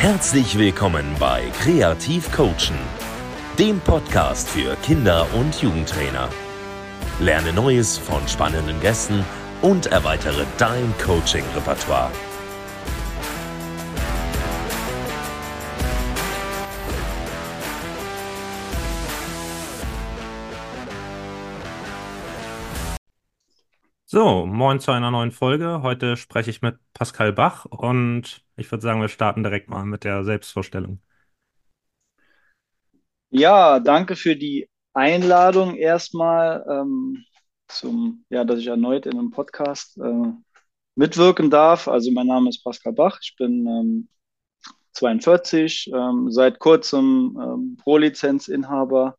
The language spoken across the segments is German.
Herzlich willkommen bei Kreativ Coachen, dem Podcast für Kinder- und Jugendtrainer. Lerne Neues von spannenden Gästen und erweitere dein Coaching-Repertoire. So, moin zu einer neuen Folge. Heute spreche ich mit Pascal Bach und ich würde sagen, wir starten direkt mal mit der Selbstvorstellung. Ja, danke für die Einladung erstmal ähm, zum, ja, dass ich erneut in einem Podcast äh, mitwirken darf. Also mein Name ist Pascal Bach, ich bin ähm, 42, ähm, seit kurzem ähm, Pro-Lizenzinhaber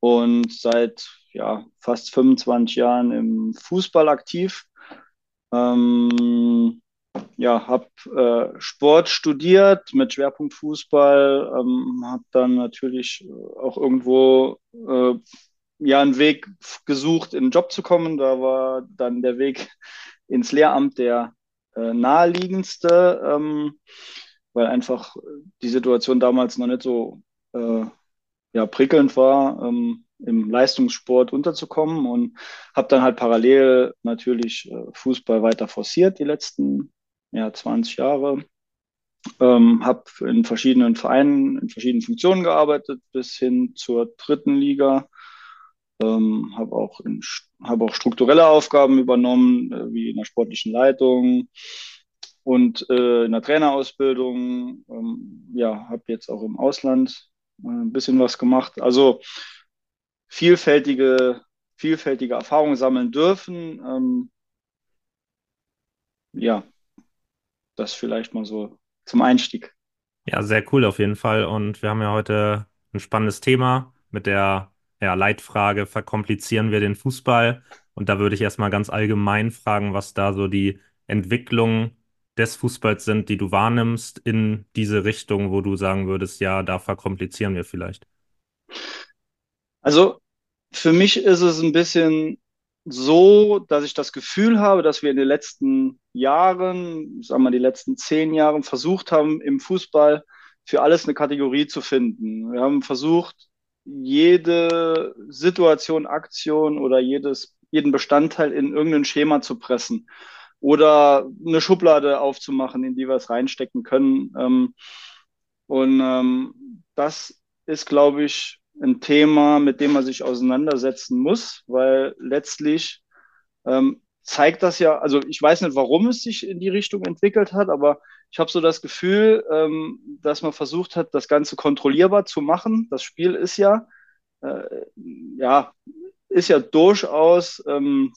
und seit ja, fast 25 Jahren im Fußball aktiv. Ähm, ja, habe äh, Sport studiert mit Schwerpunkt Fußball, ähm, habe dann natürlich auch irgendwo äh, ja einen Weg gesucht, in den Job zu kommen. Da war dann der Weg ins Lehramt der äh, naheliegendste, ähm, weil einfach die Situation damals noch nicht so äh, ja, prickelnd war. Ähm, im Leistungssport unterzukommen und habe dann halt parallel natürlich äh, Fußball weiter forciert die letzten ja, 20 Jahre. Ähm, habe in verschiedenen Vereinen, in verschiedenen Funktionen gearbeitet, bis hin zur dritten Liga. Ähm, habe auch, hab auch strukturelle Aufgaben übernommen, äh, wie in der sportlichen Leitung und äh, in der Trainerausbildung. Ähm, ja, habe jetzt auch im Ausland äh, ein bisschen was gemacht. Also vielfältige, vielfältige Erfahrungen sammeln dürfen. Ähm, ja, das vielleicht mal so zum Einstieg. Ja, sehr cool auf jeden Fall. Und wir haben ja heute ein spannendes Thema mit der ja, Leitfrage, verkomplizieren wir den Fußball? Und da würde ich erstmal ganz allgemein fragen, was da so die Entwicklungen des Fußballs sind, die du wahrnimmst in diese Richtung, wo du sagen würdest, ja, da verkomplizieren wir vielleicht. Also für mich ist es ein bisschen so, dass ich das Gefühl habe, dass wir in den letzten Jahren, sagen wir die letzten zehn Jahren, versucht haben, im Fußball für alles eine Kategorie zu finden. Wir haben versucht, jede Situation, Aktion oder jedes, jeden Bestandteil in irgendein Schema zu pressen oder eine Schublade aufzumachen, in die wir es reinstecken können. Ähm, und ähm, das ist, glaube ich, ein Thema, mit dem man sich auseinandersetzen muss, weil letztlich ähm, zeigt das ja, also ich weiß nicht, warum es sich in die Richtung entwickelt hat, aber ich habe so das Gefühl, ähm, dass man versucht hat, das Ganze kontrollierbar zu machen. Das Spiel ist ja, äh, ja, ist ja durchaus ähm,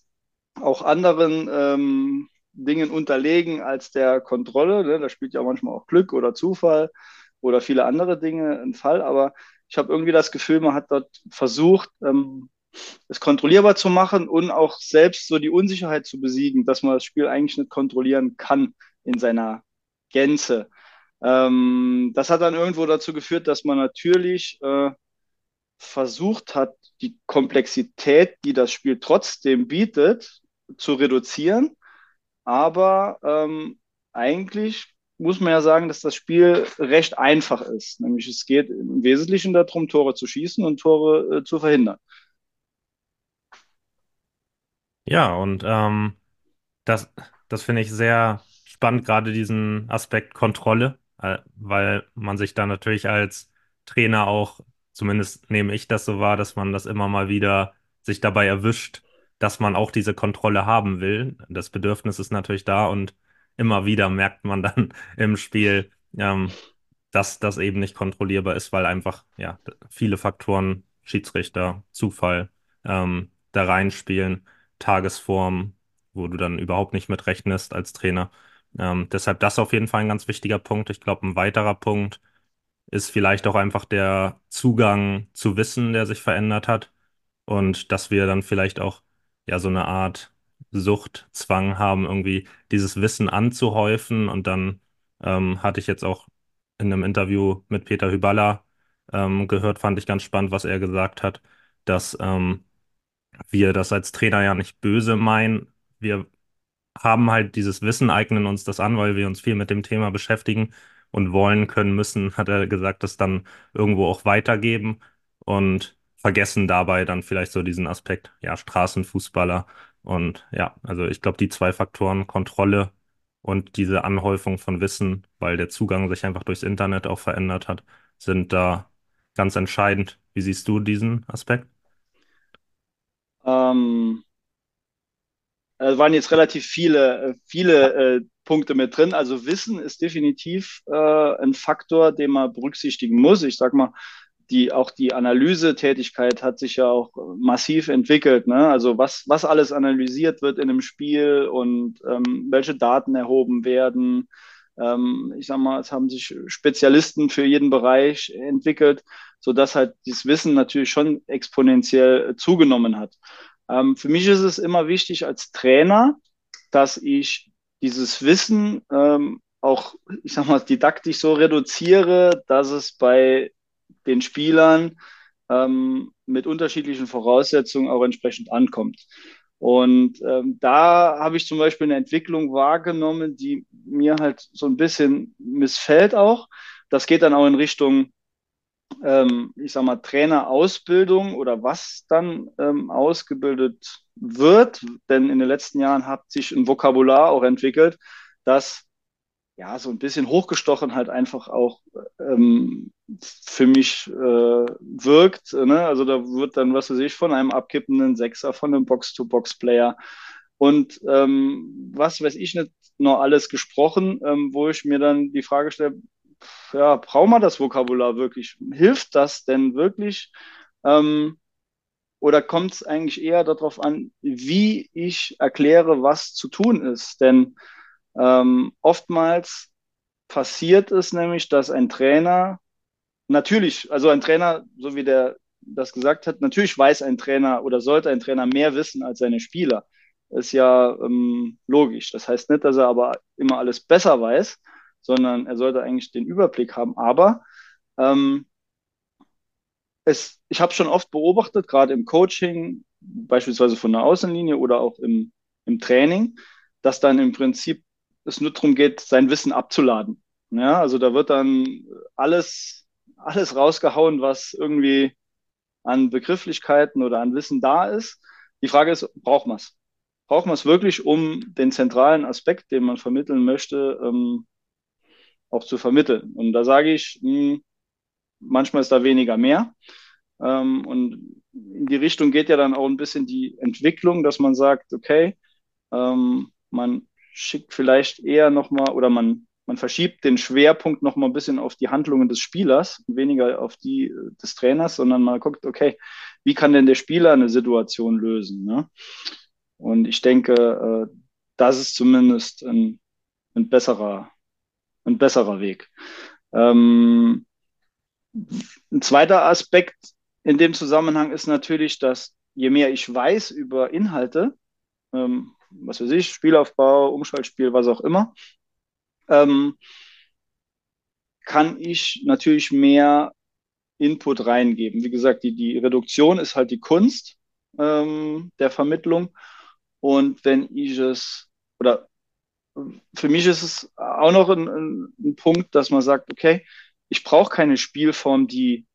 auch anderen ähm, Dingen unterlegen als der Kontrolle. Ne? Da spielt ja manchmal auch Glück oder Zufall oder viele andere Dinge ein Fall, aber ich habe irgendwie das Gefühl, man hat dort versucht, ähm, es kontrollierbar zu machen und auch selbst so die Unsicherheit zu besiegen, dass man das Spiel eigentlich nicht kontrollieren kann in seiner Gänze. Ähm, das hat dann irgendwo dazu geführt, dass man natürlich äh, versucht hat, die Komplexität, die das Spiel trotzdem bietet, zu reduzieren, aber ähm, eigentlich muss man ja sagen, dass das Spiel recht einfach ist. Nämlich es geht im Wesentlichen darum, Tore zu schießen und Tore äh, zu verhindern. Ja, und ähm, das, das finde ich sehr spannend, gerade diesen Aspekt Kontrolle, äh, weil man sich da natürlich als Trainer auch, zumindest nehme ich das so wahr, dass man das immer mal wieder sich dabei erwischt, dass man auch diese Kontrolle haben will. Das Bedürfnis ist natürlich da und immer wieder merkt man dann im Spiel, ähm, dass das eben nicht kontrollierbar ist, weil einfach ja viele Faktoren, Schiedsrichter, Zufall ähm, da reinspielen, Tagesform, wo du dann überhaupt nicht mit rechnest als Trainer. Ähm, deshalb das auf jeden Fall ein ganz wichtiger Punkt. Ich glaube, ein weiterer Punkt ist vielleicht auch einfach der Zugang zu Wissen, der sich verändert hat und dass wir dann vielleicht auch ja so eine Art Sucht, Zwang haben, irgendwie dieses Wissen anzuhäufen. Und dann ähm, hatte ich jetzt auch in einem Interview mit Peter Hyballa ähm, gehört, fand ich ganz spannend, was er gesagt hat, dass ähm, wir das als Trainer ja nicht böse meinen. Wir haben halt dieses Wissen, eignen uns das an, weil wir uns viel mit dem Thema beschäftigen und wollen, können, müssen, hat er gesagt, das dann irgendwo auch weitergeben und vergessen dabei dann vielleicht so diesen Aspekt, ja, Straßenfußballer. Und ja, also ich glaube, die zwei Faktoren, Kontrolle und diese Anhäufung von Wissen, weil der Zugang sich einfach durchs Internet auch verändert hat, sind da ganz entscheidend. Wie siehst du diesen Aspekt? Ähm, es waren jetzt relativ viele, viele äh, Punkte mit drin. Also Wissen ist definitiv äh, ein Faktor, den man berücksichtigen muss. Ich sag mal, die, auch die Analysetätigkeit hat sich ja auch massiv entwickelt. Ne? Also was, was alles analysiert wird in einem Spiel und ähm, welche Daten erhoben werden. Ähm, ich sag mal, es haben sich Spezialisten für jeden Bereich entwickelt, sodass halt dieses Wissen natürlich schon exponentiell zugenommen hat. Ähm, für mich ist es immer wichtig als Trainer, dass ich dieses Wissen ähm, auch, ich sag mal, didaktisch so reduziere, dass es bei den Spielern ähm, mit unterschiedlichen Voraussetzungen auch entsprechend ankommt. Und ähm, da habe ich zum Beispiel eine Entwicklung wahrgenommen, die mir halt so ein bisschen missfällt auch. Das geht dann auch in Richtung, ähm, ich sag mal, Trainerausbildung oder was dann ähm, ausgebildet wird. Denn in den letzten Jahren hat sich ein Vokabular auch entwickelt, das ja, so ein bisschen hochgestochen halt einfach auch ähm, für mich äh, wirkt. Ne? Also da wird dann, was weiß ich, von einem abkippenden Sechser, von einem Box-to-Box-Player und ähm, was weiß ich nicht noch alles gesprochen, ähm, wo ich mir dann die Frage stelle, ja, braucht man das Vokabular wirklich? Hilft das denn wirklich? Ähm, oder kommt es eigentlich eher darauf an, wie ich erkläre, was zu tun ist? Denn ähm, oftmals passiert es nämlich, dass ein Trainer natürlich, also ein Trainer, so wie der das gesagt hat, natürlich weiß ein Trainer oder sollte ein Trainer mehr wissen als seine Spieler. Ist ja ähm, logisch. Das heißt nicht, dass er aber immer alles besser weiß, sondern er sollte eigentlich den Überblick haben. Aber ähm, es, ich habe schon oft beobachtet, gerade im Coaching, beispielsweise von der Außenlinie oder auch im, im Training, dass dann im Prinzip es nur darum geht, sein Wissen abzuladen. Ja, also da wird dann alles, alles rausgehauen, was irgendwie an Begrifflichkeiten oder an Wissen da ist. Die Frage ist, braucht man es? Braucht man es wirklich, um den zentralen Aspekt, den man vermitteln möchte, ähm, auch zu vermitteln? Und da sage ich, mh, hm, manchmal ist da weniger mehr. Ähm, und in die Richtung geht ja dann auch ein bisschen die Entwicklung, dass man sagt, okay, ähm, man schickt vielleicht eher nochmal oder man, man verschiebt den Schwerpunkt nochmal ein bisschen auf die Handlungen des Spielers, weniger auf die äh, des Trainers, sondern man guckt, okay, wie kann denn der Spieler eine Situation lösen? Ne? Und ich denke, äh, das ist zumindest ein, ein besserer, ein besserer Weg. Ähm, ein zweiter Aspekt in dem Zusammenhang ist natürlich, dass je mehr ich weiß über Inhalte, ähm, was weiß ich, Spielaufbau, Umschaltspiel, was auch immer, ähm, kann ich natürlich mehr Input reingeben. Wie gesagt, die, die Reduktion ist halt die Kunst ähm, der Vermittlung. Und wenn ich es, oder für mich ist es auch noch ein, ein, ein Punkt, dass man sagt, okay, ich brauche keine Spielform, die,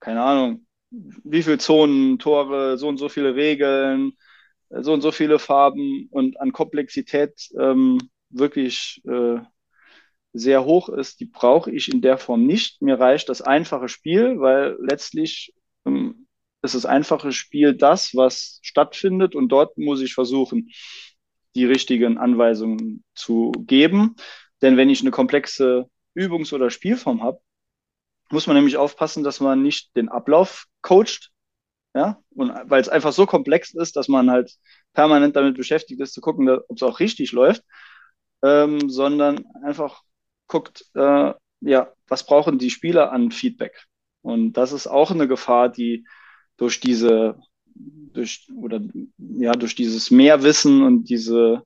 keine Ahnung, wie viele Zonen, Tore, so und so viele Regeln, so und so viele Farben und an Komplexität ähm, wirklich äh, sehr hoch ist, die brauche ich in der Form nicht. Mir reicht das einfache Spiel, weil letztlich ähm, ist das einfache Spiel das, was stattfindet und dort muss ich versuchen, die richtigen Anweisungen zu geben. Denn wenn ich eine komplexe Übungs- oder Spielform habe, muss man nämlich aufpassen, dass man nicht den Ablauf coacht, ja, und weil es einfach so komplex ist, dass man halt permanent damit beschäftigt ist, zu gucken, ob es auch richtig läuft, ähm, sondern einfach guckt, äh, ja, was brauchen die Spieler an Feedback? Und das ist auch eine Gefahr, die durch diese, durch, oder ja, durch dieses Mehrwissen und diese,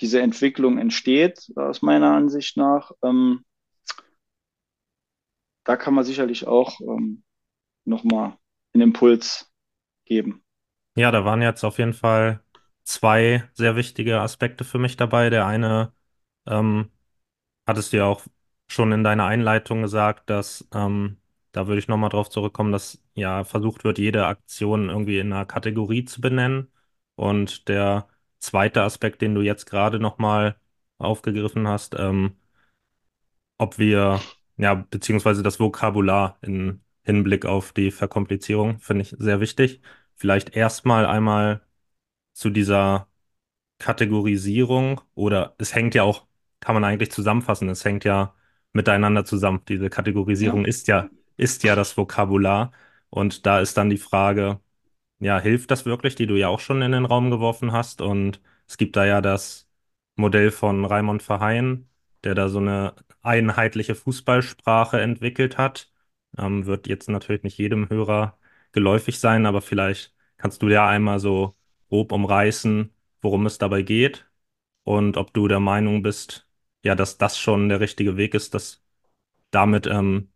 diese Entwicklung entsteht, aus meiner Ansicht nach. Ähm, da kann man sicherlich auch ähm, nochmal einen Impuls geben. Ja, da waren jetzt auf jeden Fall zwei sehr wichtige Aspekte für mich dabei. Der eine ähm, hattest du ja auch schon in deiner Einleitung gesagt, dass ähm, da würde ich nochmal drauf zurückkommen, dass ja versucht wird, jede Aktion irgendwie in einer Kategorie zu benennen. Und der zweite Aspekt, den du jetzt gerade nochmal aufgegriffen hast, ähm, ob wir, ja, beziehungsweise das Vokabular in Hinblick auf die Verkomplizierung, finde ich sehr wichtig. Vielleicht erstmal einmal zu dieser Kategorisierung oder es hängt ja auch, kann man eigentlich zusammenfassen, es hängt ja miteinander zusammen. Diese Kategorisierung Ja. ist ja, ist ja das Vokabular. Und da ist dann die Frage, ja, hilft das wirklich, die du ja auch schon in den Raum geworfen hast? Und es gibt da ja das Modell von Raimund Verheyen, der da so eine einheitliche Fußballsprache entwickelt hat. Ähm, wird jetzt natürlich nicht jedem Hörer geläufig sein, aber vielleicht kannst du ja einmal so grob umreißen, worum es dabei geht und ob du der Meinung bist, ja, dass das schon der richtige Weg ist, dass damit ähm,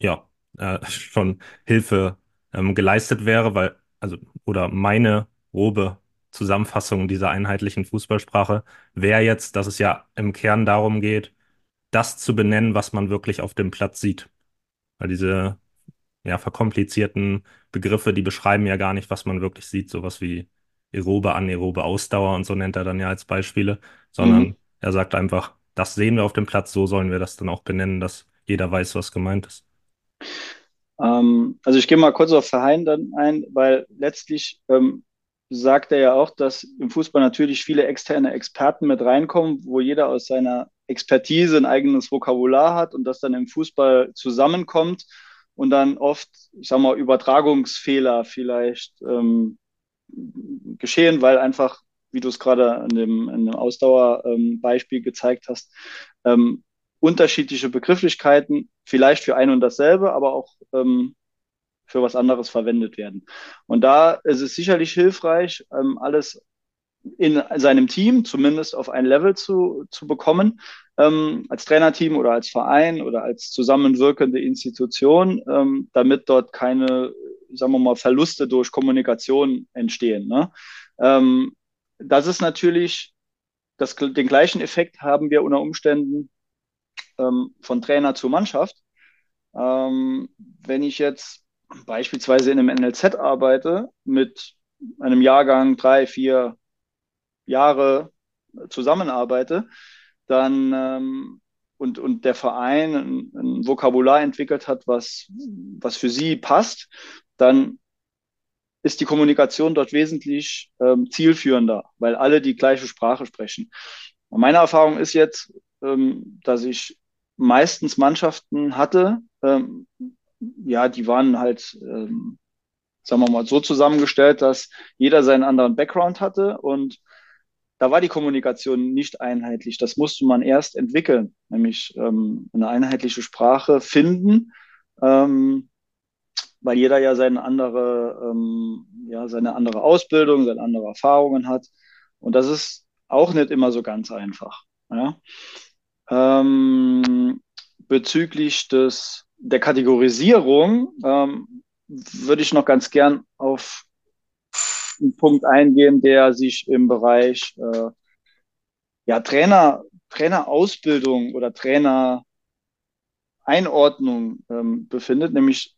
ja äh, schon Hilfe ähm, geleistet wäre, weil, also, oder meine grobe Zusammenfassung dieser einheitlichen Fußballsprache wäre jetzt, dass es ja im Kern darum geht, das zu benennen, was man wirklich auf dem Platz sieht. Weil diese ja, verkomplizierten Begriffe, die beschreiben ja gar nicht, was man wirklich sieht, sowas wie aerobe, anaerobe Ausdauer und so nennt er dann ja als Beispiele, sondern Mhm. er sagt einfach, das sehen wir auf dem Platz, so sollen wir das dann auch benennen, dass jeder weiß, was gemeint ist. Ähm, also ich gehe mal kurz auf Verheyen dann ein, weil letztlich ähm, sagt er ja auch, dass im Fußball natürlich viele externe Experten mit reinkommen, wo jeder aus seiner Expertise ein eigenes Vokabular hat und das dann im Fußball zusammenkommt und dann oft, ich sag mal, Übertragungsfehler vielleicht ähm, geschehen, weil einfach, wie du es gerade in dem, in dem Ausdauerbeispiel ähm, gezeigt hast, ähm, unterschiedliche Begrifflichkeiten vielleicht für ein und dasselbe, aber auch ähm, für was anderes verwendet werden. Und da ist es sicherlich hilfreich, ähm, alles in seinem Team zumindest auf ein Level zu, zu bekommen, ähm, als Trainerteam oder als Verein oder als zusammenwirkende Institution, ähm, damit dort keine, sagen wir mal, Verluste durch Kommunikation entstehen. Ne? Ähm, das ist natürlich, das, den gleichen Effekt haben wir unter Umständen ähm, von Trainer zu Mannschaft. Ähm, wenn ich jetzt beispielsweise in einem NLZ arbeite mit einem Jahrgang drei, vier Jahre zusammenarbeite, dann ähm, und, und der Verein ein, ein, Vokabular entwickelt hat, was, was für sie passt, dann ist die Kommunikation dort wesentlich ähm, zielführender, weil alle die gleiche Sprache sprechen. Und meine Erfahrung ist jetzt, ähm, dass ich meistens Mannschaften hatte, ähm, ja, die waren halt, ähm, sagen wir mal, so zusammengestellt, dass jeder seinen anderen Background hatte und da war die Kommunikation nicht einheitlich. Das musste man erst entwickeln, nämlich ähm, eine einheitliche Sprache finden, ähm, weil jeder ja seine andere, ähm, ja, seine andere Ausbildung, seine andere Erfahrungen hat. Und das ist auch nicht immer so ganz einfach. Ja? Ähm, bezüglich des, der Kategorisierung ähm, würde ich noch ganz gern auf einen Punkt eingehen, der sich im Bereich äh, ja, Trainer, Trainerausbildung oder Trainereinordnung ähm, befindet, nämlich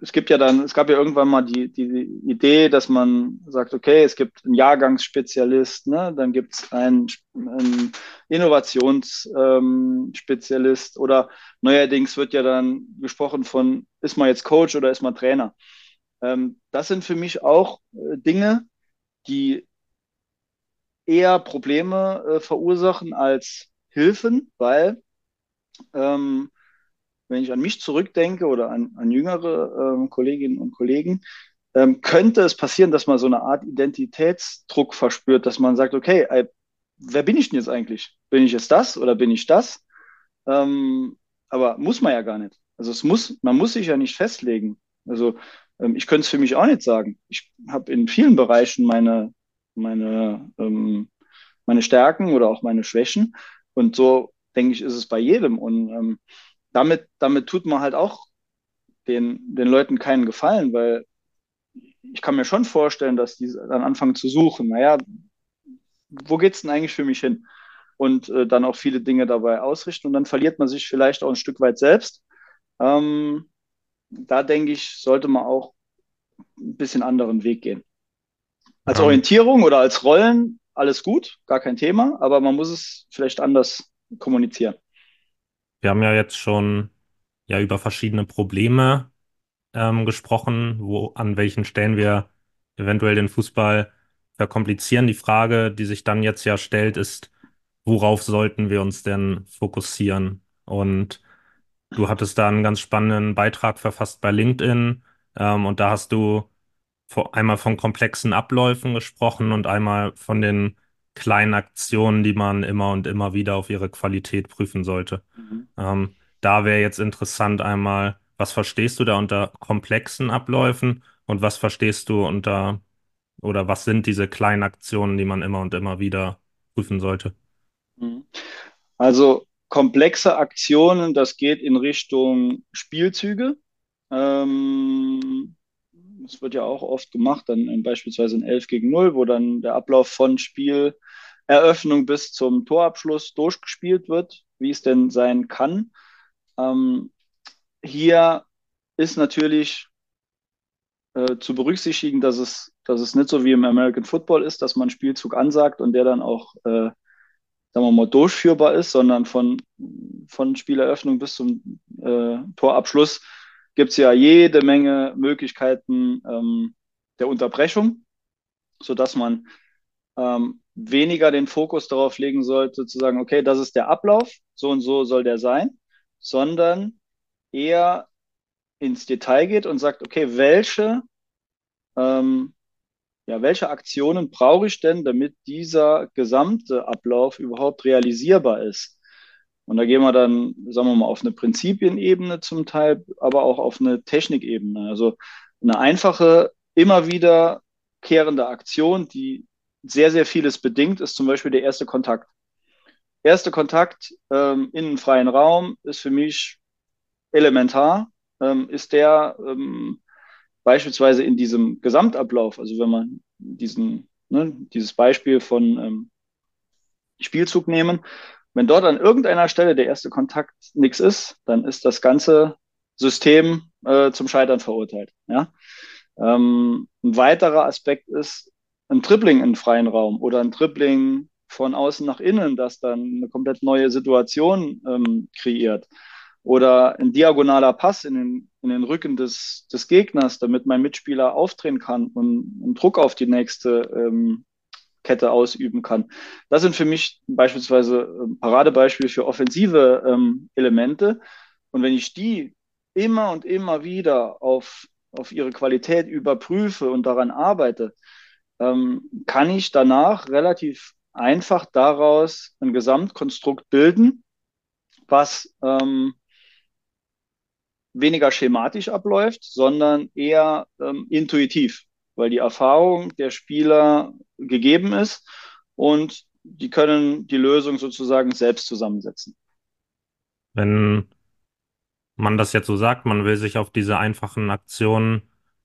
es gibt ja dann, es gab ja irgendwann mal die, die Idee, dass man sagt, okay, es gibt einen Jahrgangsspezialist, ne? dann gibt es einen, einen Innovationsspezialist ähm, oder neuerdings wird ja dann gesprochen von, ist man jetzt Coach oder ist man Trainer? Ähm, das sind für mich auch äh, Dinge, die eher Probleme äh, verursachen als Hilfen, weil ähm, wenn ich an mich zurückdenke oder an, an jüngere ähm, Kolleginnen und Kollegen, ähm, könnte es passieren, dass man so eine Art Identitätsdruck verspürt, dass man sagt, okay, äh, wer bin ich denn jetzt eigentlich? Bin ich jetzt das oder bin ich das? Ähm, aber muss man ja gar nicht. Also es muss, man muss sich ja nicht festlegen. Also ähm, ich könnte es für mich auch nicht sagen. Ich habe in vielen Bereichen meine, meine, ähm, meine Stärken oder auch meine Schwächen. Und so denke ich, ist es bei jedem. Und ähm, damit, damit tut man halt auch den, den Leuten keinen Gefallen, weil ich kann mir schon vorstellen, dass die dann anfangen zu suchen. Naja, wo geht's denn eigentlich für mich hin? und äh, dann auch viele Dinge dabei ausrichten und dann verliert man sich vielleicht auch ein Stück weit selbst. Ähm, da denke ich, sollte man auch ein bisschen anderen Weg gehen. Als Orientierung oder als Rollen alles gut, gar kein Thema, aber man muss es vielleicht anders kommunizieren. Wir haben ja jetzt schon ja über verschiedene Probleme ähm, gesprochen, wo an welchen Stellen wir eventuell den Fußball verkomplizieren. Die Frage, die sich dann jetzt ja stellt, ist, worauf sollten wir uns denn fokussieren? Und du hattest da einen ganz spannenden Beitrag verfasst bei LinkedIn, ähm, und da hast du einmal von komplexen Abläufen gesprochen und einmal von den kleinen Aktionen, die man immer und immer wieder auf ihre Qualität prüfen sollte. Mhm. Ähm, da wäre jetzt interessant einmal, was verstehst du da unter komplexen Abläufen und was verstehst du unter oder was sind diese kleinen Aktionen, die man immer und immer wieder prüfen sollte? Mhm. Also komplexe Aktionen, das geht in Richtung Spielzüge. Ähm, das wird ja auch oft gemacht, dann beispielsweise in 11 gegen 0, wo dann der Ablauf von Spieleröffnung bis zum Torabschluss durchgespielt wird, wie es denn sein kann. Ähm, hier ist natürlich äh, zu berücksichtigen, dass es, dass es nicht so wie im American Football ist, dass man Spielzug ansagt und der dann auch, äh, sagen wir mal, durchführbar ist, sondern von, von Spieleröffnung bis zum äh, Torabschluss gibt es ja jede Menge Möglichkeiten ähm, der Unterbrechung, sodass man ähm, weniger den Fokus darauf legen sollte, zu sagen, okay, das ist der Ablauf, so und so soll der sein, sondern eher ins Detail geht und sagt, okay, welche, ähm, ja, welche Aktionen brauche ich denn, damit dieser gesamte Ablauf überhaupt realisierbar ist? Und da gehen wir dann, sagen wir mal, auf eine Prinzipienebene zum Teil, aber auch auf eine Technikebene. Also eine einfache, immer wiederkehrende Aktion, die sehr, sehr vieles bedingt, ist zum Beispiel der erste Kontakt. Erste Kontakt ähm, in einen freien Raum ist für mich elementar. Ähm, ist der ähm, beispielsweise in diesem Gesamtablauf, also wenn man diesen, ne, dieses Beispiel von ähm, Spielzug nehmen, wenn dort an irgendeiner Stelle der erste Kontakt nichts ist, dann ist das ganze System äh, zum Scheitern verurteilt. Ja? Ähm, ein weiterer Aspekt ist ein Tripling in freien Raum oder ein Tripling von außen nach innen, das dann eine komplett neue Situation ähm, kreiert. Oder ein diagonaler Pass in den, in den Rücken des, des Gegners, damit mein Mitspieler aufdrehen kann und, und Druck auf die nächste ähm, Kette ausüben kann. Das sind für mich beispielsweise ähm, Paradebeispiele für offensive ähm, Elemente. Und wenn ich die immer und immer wieder auf, auf ihre Qualität überprüfe und daran arbeite, ähm, kann ich danach relativ einfach daraus ein Gesamtkonstrukt bilden, was ähm, weniger schematisch abläuft, sondern eher ähm, intuitiv weil die Erfahrung der Spieler gegeben ist und die können die Lösung sozusagen selbst zusammensetzen. Wenn man das jetzt so sagt, man will sich auf diese einfachen Aktionen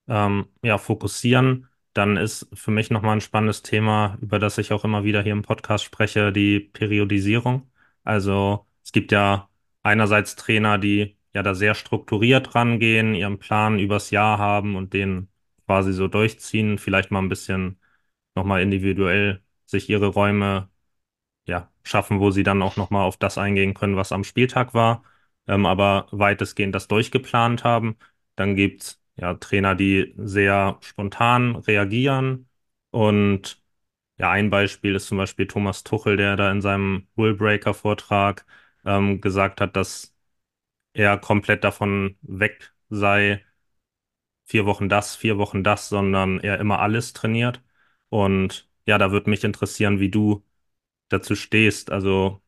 ähm, ja, fokussieren, dann ist für mich nochmal ein spannendes Thema, über das ich auch immer wieder hier im Podcast spreche, die Periodisierung. Also es gibt ja einerseits Trainer, die ja da sehr strukturiert rangehen, ihren Plan übers Jahr haben und den quasi so durchziehen, vielleicht mal ein bisschen nochmal individuell sich ihre Räume ja, schaffen, wo sie dann auch nochmal auf das eingehen können, was am Spieltag war, ähm, aber weitestgehend das durchgeplant haben. Dann gibt's ja Trainer, die sehr spontan reagieren und ja, ein Beispiel ist zum Beispiel Thomas Tuchel, der da in seinem Bullbreaker-Vortrag ähm, gesagt hat, dass er komplett davon weg sei, vier Wochen das, vier Wochen das, sondern er immer alles trainiert. Und ja, da würde mich interessieren, wie du dazu stehst. Also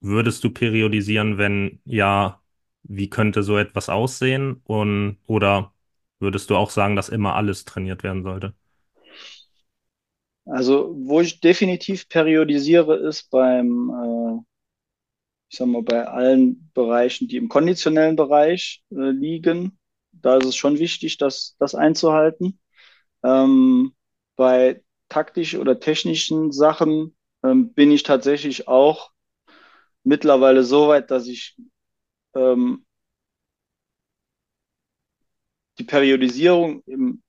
würdest du periodisieren, wenn ja, wie könnte so etwas aussehen? Und oder würdest du auch sagen, dass immer alles trainiert werden sollte? Also, wo ich definitiv periodisiere, ist beim, äh, ich sag mal, bei allen Bereichen, die im konditionellen Bereich äh, liegen, da ist es schon wichtig, das, das einzuhalten. Ähm, bei taktischen oder technischen Sachen ähm, bin ich tatsächlich auch mittlerweile so weit, dass ich ähm, die Periodisierung im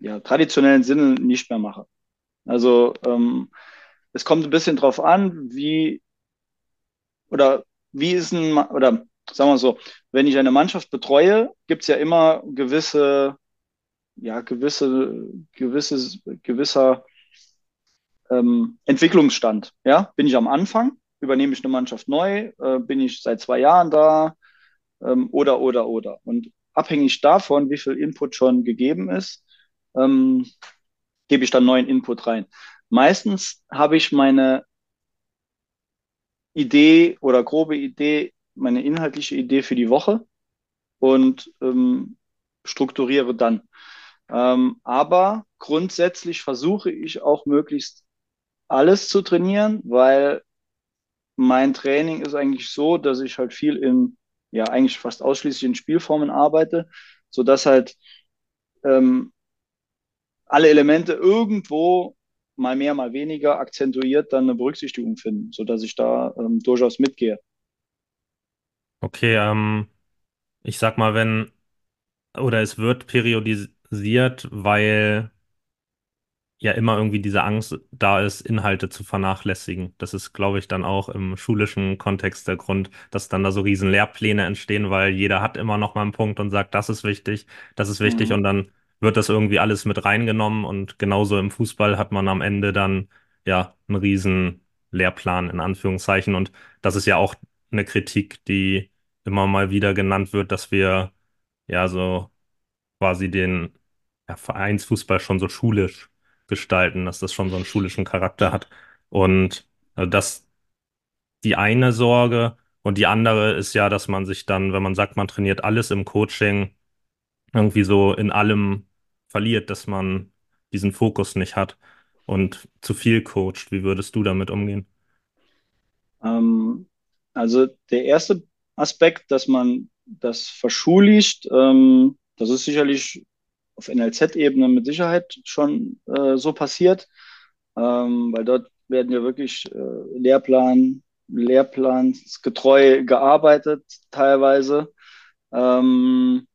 ja, traditionellen Sinne nicht mehr mache. Also ähm, es kommt ein bisschen drauf an, wie oder wie ist ein oder sagen wir so, wenn ich eine Mannschaft betreue, gibt es ja immer gewisse, ja, gewisse, gewisses, gewisser ähm, Entwicklungsstand. Ja, bin ich am Anfang, übernehme ich eine Mannschaft neu, äh, bin ich seit zwei Jahren da ähm, oder oder oder. Und abhängig davon, wie viel Input schon gegeben ist, ähm, gebe ich dann neuen Input rein. Meistens habe ich meine Idee oder grobe Idee, meine inhaltliche Idee für die Woche und ähm, strukturiere dann. Ähm, aber grundsätzlich versuche ich auch möglichst alles zu trainieren, weil mein Training ist eigentlich so, dass ich halt viel in, ja, eigentlich fast ausschließlich in Spielformen arbeite, so dass halt ähm, alle Elemente irgendwo mal mehr, mal weniger akzentuiert dann eine Berücksichtigung finden, so dass ich da ähm, durchaus mitgehe. Okay, ähm, ich sag mal, wenn, oder es wird periodisiert, weil ja immer irgendwie diese Angst da ist, Inhalte zu vernachlässigen. Das ist, glaube ich, dann auch im schulischen Kontext der Grund, dass dann da so riesen Lehrpläne entstehen, weil jeder hat immer noch mal einen Punkt und sagt, das ist wichtig, das ist wichtig Mhm. und dann wird das irgendwie alles mit reingenommen und genauso im Fußball hat man am Ende dann ja einen riesen Lehrplan in Anführungszeichen und das ist ja auch eine Kritik, die immer mal wieder genannt wird, dass wir ja so quasi den ja, Vereinsfußball schon so schulisch gestalten, dass das schon so einen schulischen Charakter hat. Und äh, das die eine Sorge. Und die andere ist ja, dass man sich dann, wenn man sagt, man trainiert alles im Coaching, irgendwie so in allem verliert, dass man diesen Fokus nicht hat und zu viel coacht. Wie würdest du damit umgehen? Ähm, also der erste Aspekt, dass man das verschuligt, ähm, das ist sicherlich auf NLZ-Ebene mit Sicherheit schon äh, so passiert, ähm, weil dort werden ja wirklich äh, Lehrplan, Lehrplansgetreu gearbeitet teilweise. Ähm,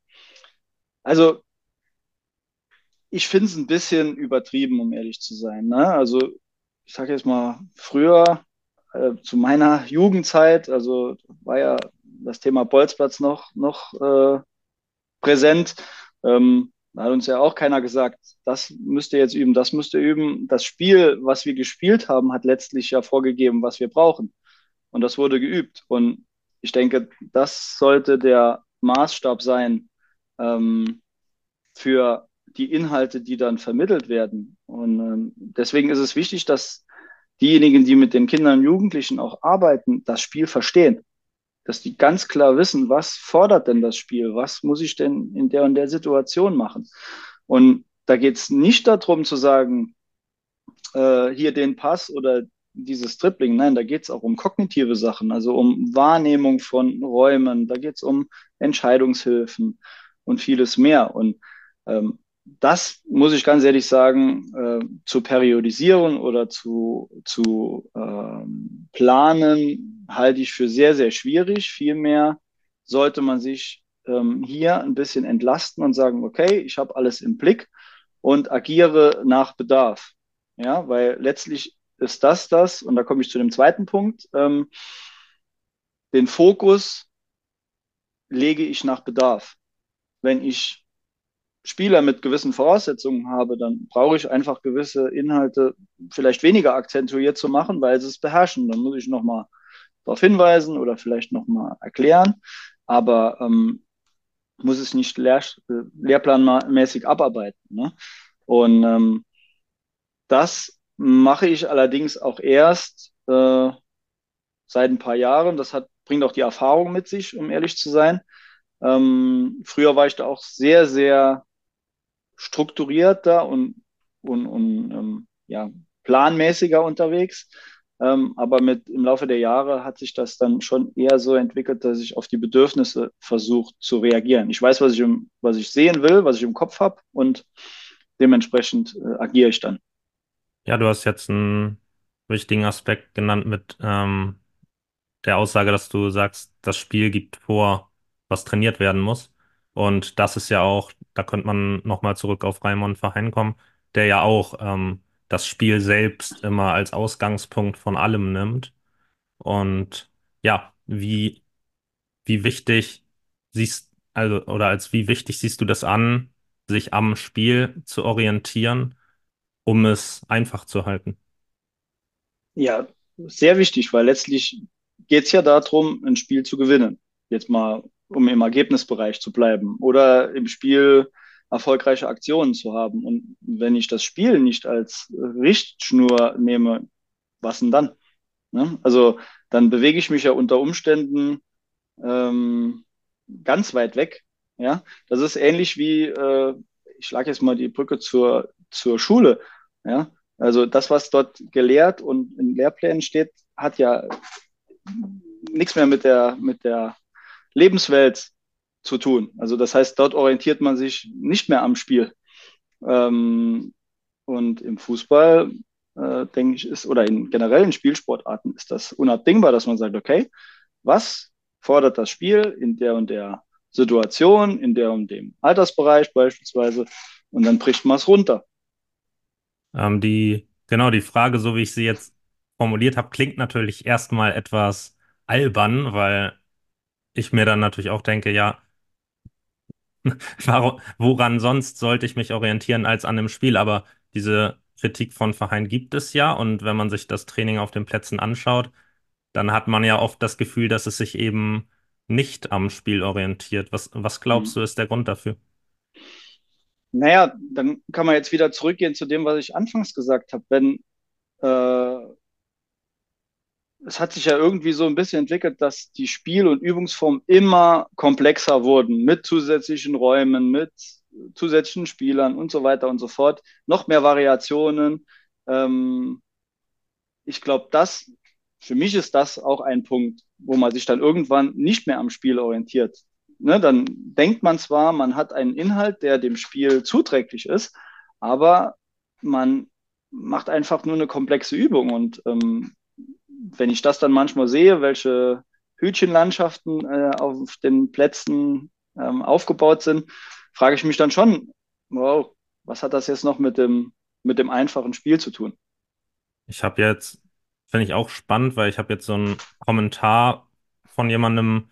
also ich finde es ein bisschen übertrieben, um ehrlich zu sein. Ne? Also ich sage jetzt mal, früher äh, zu meiner Jugendzeit, also war ja das Thema Bolzplatz noch, noch äh, präsent. Ähm, da hat uns ja auch keiner gesagt, das müsst ihr jetzt üben, das müsst ihr üben. Das Spiel, was wir gespielt haben, hat letztlich ja vorgegeben, was wir brauchen. Und das wurde geübt. Und ich denke, das sollte der Maßstab sein ähm, für die Inhalte, die dann vermittelt werden. Und ähm, deswegen ist es wichtig, dass diejenigen, die mit den Kindern und Jugendlichen auch arbeiten, das Spiel verstehen. Dass die ganz klar wissen, was fordert denn das Spiel? Was muss ich denn in der und der Situation machen? Und da geht es nicht darum zu sagen, äh, hier den Pass oder dieses Tripling. Nein, da geht es auch um kognitive Sachen, also um Wahrnehmung von Räumen, da geht es um Entscheidungshilfen und vieles mehr. Und ähm, das muss ich ganz ehrlich sagen, äh, zu periodisieren oder zu, zu ähm, planen, halte ich für sehr, sehr schwierig. Vielmehr sollte man sich ähm, hier ein bisschen entlasten und sagen, okay, ich habe alles im Blick und agiere nach Bedarf. Ja, weil letztlich ist das das, und da komme ich zu dem zweiten Punkt, ähm, den Fokus lege ich nach Bedarf. Wenn ich Spieler mit gewissen Voraussetzungen habe, dann brauche ich einfach gewisse Inhalte vielleicht weniger akzentuiert zu machen, weil sie es beherrschen. Dann muss ich nochmal darauf hinweisen oder vielleicht nochmal erklären, aber ähm, muss es nicht lehr lehrplanmäßig abarbeiten. Ne? Und ähm, das mache ich allerdings auch erst äh, seit ein paar Jahren. Das hat, bringt auch die Erfahrung mit sich, um ehrlich zu sein. Ähm, früher war ich da auch sehr, sehr strukturierter und, und, und ähm, ja, planmäßiger unterwegs. Ähm, aber mit, im Laufe der Jahre hat sich das dann schon eher so entwickelt, dass ich auf die Bedürfnisse versuche zu reagieren. Ich weiß, was ich, im, was ich sehen will, was ich im Kopf habe und dementsprechend äh, agiere ich dann. Ja, du hast jetzt einen wichtigen Aspekt genannt mit ähm, der Aussage, dass du sagst, das Spiel gibt vor, was trainiert werden muss. Und das ist ja auch, da könnte man nochmal zurück auf Raimund Verheyen kommen, der ja auch ähm, das Spiel selbst immer als Ausgangspunkt von allem nimmt. Und ja, wie, wie wichtig siehst, also, oder als wie wichtig siehst du das an, sich am Spiel zu orientieren, um es einfach zu halten? Ja, sehr wichtig, weil letztlich geht es ja darum, ein Spiel zu gewinnen. Jetzt mal, um im Ergebnisbereich zu bleiben oder im Spiel erfolgreiche Aktionen zu haben. Und wenn ich das Spiel nicht als Richtschnur nehme, was denn dann? Ne? Also dann bewege ich mich ja unter Umständen ähm, ganz weit weg. Ja, das ist ähnlich wie, äh, ich schlage jetzt mal die Brücke zur, zur Schule. Ja, also das, was dort gelehrt und in Lehrplänen steht, hat ja nichts mehr mit der, mit der Lebenswelt zu tun. Also das heißt, dort orientiert man sich nicht mehr am Spiel. Ähm, und im Fußball, äh, denke ich, ist, oder in generellen Spielsportarten ist das unabdingbar, dass man sagt, okay, was fordert das Spiel in der und der Situation, in der und dem Altersbereich beispielsweise, und dann bricht man es runter. Ähm, die, genau, die Frage, so wie ich sie jetzt formuliert habe, klingt natürlich erstmal etwas albern, weil ich mir dann natürlich auch denke, ja, woran sonst sollte ich mich orientieren als an dem Spiel? Aber diese Kritik von Verein gibt es ja und wenn man sich das Training auf den Plätzen anschaut, dann hat man ja oft das Gefühl, dass es sich eben nicht am Spiel orientiert. Was, was glaubst mhm. du, ist der Grund dafür? Naja, dann kann man jetzt wieder zurückgehen zu dem, was ich anfangs gesagt habe. Wenn äh, es hat sich ja irgendwie so ein bisschen entwickelt, dass die Spiel- und Übungsformen immer komplexer wurden, mit zusätzlichen Räumen, mit zusätzlichen Spielern und so weiter und so fort. Noch mehr Variationen. Ähm, ich glaube, das, für mich ist das auch ein Punkt, wo man sich dann irgendwann nicht mehr am Spiel orientiert. Ne, dann denkt man zwar, man hat einen Inhalt, der dem Spiel zuträglich ist, aber man macht einfach nur eine komplexe Übung. Und ähm, wenn ich das dann manchmal sehe, welche Hütchenlandschaften äh, auf den Plätzen ähm, aufgebaut sind, frage ich mich dann schon, wow, was hat das jetzt noch mit dem, mit dem einfachen Spiel zu tun? Ich habe jetzt, finde ich auch spannend, weil ich habe jetzt so einen Kommentar von jemandem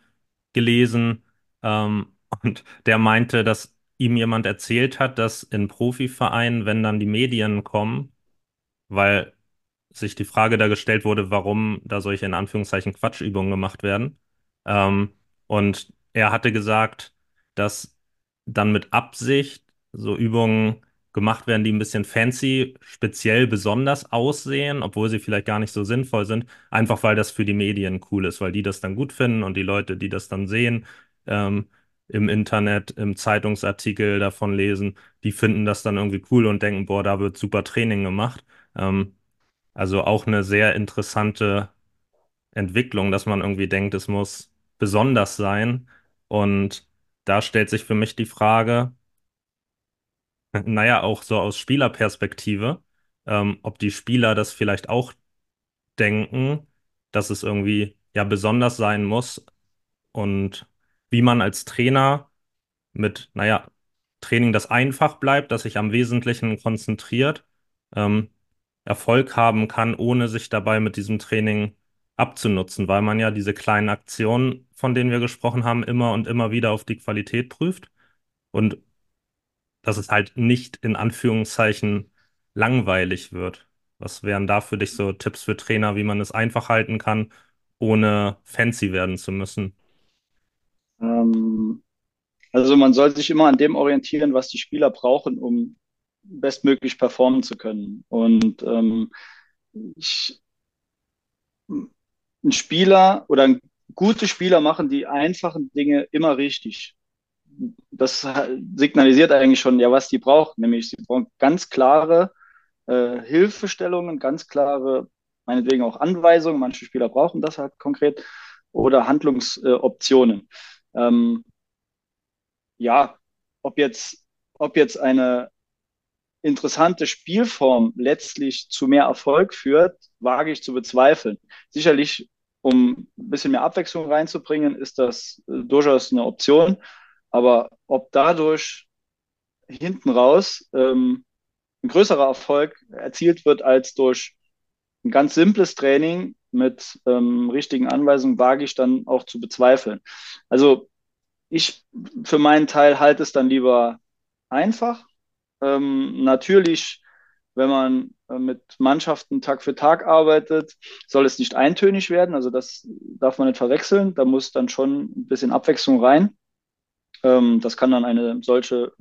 gelesen ähm, und der meinte, dass ihm jemand erzählt hat, dass in Profivereinen, wenn dann die Medien kommen, weil sich die Frage da gestellt wurde, warum da solche in Anführungszeichen Quatschübungen gemacht werden. Ähm, und er hatte gesagt, dass dann mit Absicht so Übungen gemacht werden, die ein bisschen fancy, speziell besonders aussehen, obwohl sie vielleicht gar nicht so sinnvoll sind, einfach weil das für die Medien cool ist, weil die das dann gut finden und die Leute, die das dann sehen, ähm, im Internet, im Zeitungsartikel davon lesen, die finden das dann irgendwie cool und denken, boah, da wird super Training gemacht. Ähm, also auch eine sehr interessante Entwicklung, dass man irgendwie denkt, es muss besonders sein. Und da stellt sich für mich die Frage, naja, auch so aus Spielerperspektive, ähm, ob die Spieler das vielleicht auch denken, dass es irgendwie ja besonders sein muss und wie man als Trainer mit, naja, Training, das einfach bleibt, das sich am Wesentlichen konzentriert, ähm, Erfolg haben kann, ohne sich dabei mit diesem Training abzunutzen, weil man ja diese kleinen Aktionen, von denen wir gesprochen haben, immer und immer wieder auf die Qualität prüft und dass es halt nicht in Anführungszeichen langweilig wird. Was wären da für dich so Tipps für Trainer, wie man es einfach halten kann, ohne fancy werden zu müssen? Ähm, also man soll sich immer an dem orientieren, was die Spieler brauchen, um bestmöglich performen zu können. Und ähm, ich, ein Spieler oder gute Spieler machen die einfachen Dinge immer richtig. Das signalisiert eigentlich schon, ja, was die brauchen. Nämlich, sie brauchen ganz klare äh, Hilfestellungen, ganz klare, meinetwegen auch Anweisungen. Manche Spieler brauchen das halt konkret oder Handlungsoptionen. Äh, ähm, ja, ob jetzt, ob jetzt eine interessante Spielform letztlich zu mehr Erfolg führt, wage ich zu bezweifeln. Sicherlich, um ein bisschen mehr Abwechslung reinzubringen, ist das äh, durchaus eine Option. Aber ob dadurch hinten raus ähm, ein größerer Erfolg erzielt wird als durch ein ganz simples Training mit ähm, richtigen Anweisungen, wage ich dann auch zu bezweifeln. Also ich für meinen Teil halte es dann lieber einfach. Ähm, natürlich, wenn man äh, mit Mannschaften Tag für Tag arbeitet, soll es nicht eintönig werden. Also das darf man nicht verwechseln. Da muss dann schon ein bisschen Abwechslung rein. Ähm, das kann dann eine solche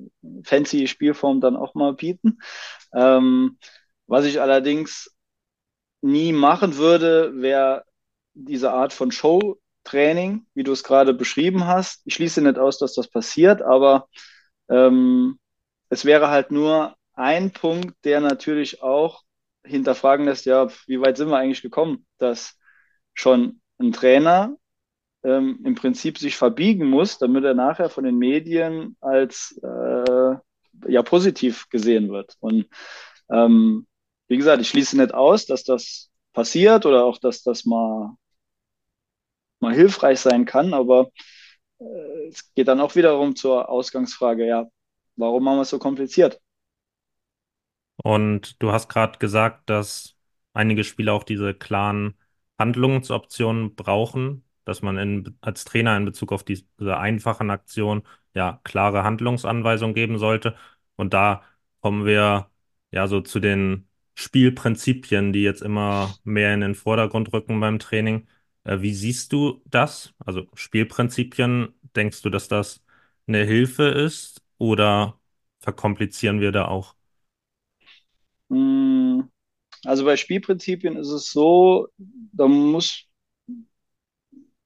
fancy Spielform dann auch mal bieten. Ähm, was ich allerdings nie machen würde, wäre diese Art von Show-Training, wie du es gerade beschrieben hast. Ich schließe nicht aus, dass das passiert, aber ähm, es wäre halt nur ein Punkt, der natürlich auch hinterfragen lässt, ja, wie weit sind wir eigentlich gekommen, dass schon ein Trainer ähm, im Prinzip sich verbiegen muss, damit er nachher von den Medien als äh, ja positiv gesehen wird. Und ähm, wie gesagt, ich schließe nicht aus, dass das passiert oder auch, dass das mal, mal hilfreich sein kann, aber äh, es geht dann auch wiederum zur Ausgangsfrage, ja, warum machen wir es so kompliziert? Und du hast gerade gesagt, dass einige Spieler auch diese klaren Handlungsoptionen brauchen, dass man in, als Trainer in Bezug auf diese einfachen Aktionen ja klare Handlungsanweisungen geben sollte. Und da kommen wir ja so zu den Spielprinzipien, die jetzt immer mehr in den Vordergrund rücken beim Training. Äh, wie siehst du das? Also Spielprinzipien, denkst du, dass das eine Hilfe ist oder verkomplizieren wir da auch? Hm, Also bei Spielprinzipien ist es so, da muss,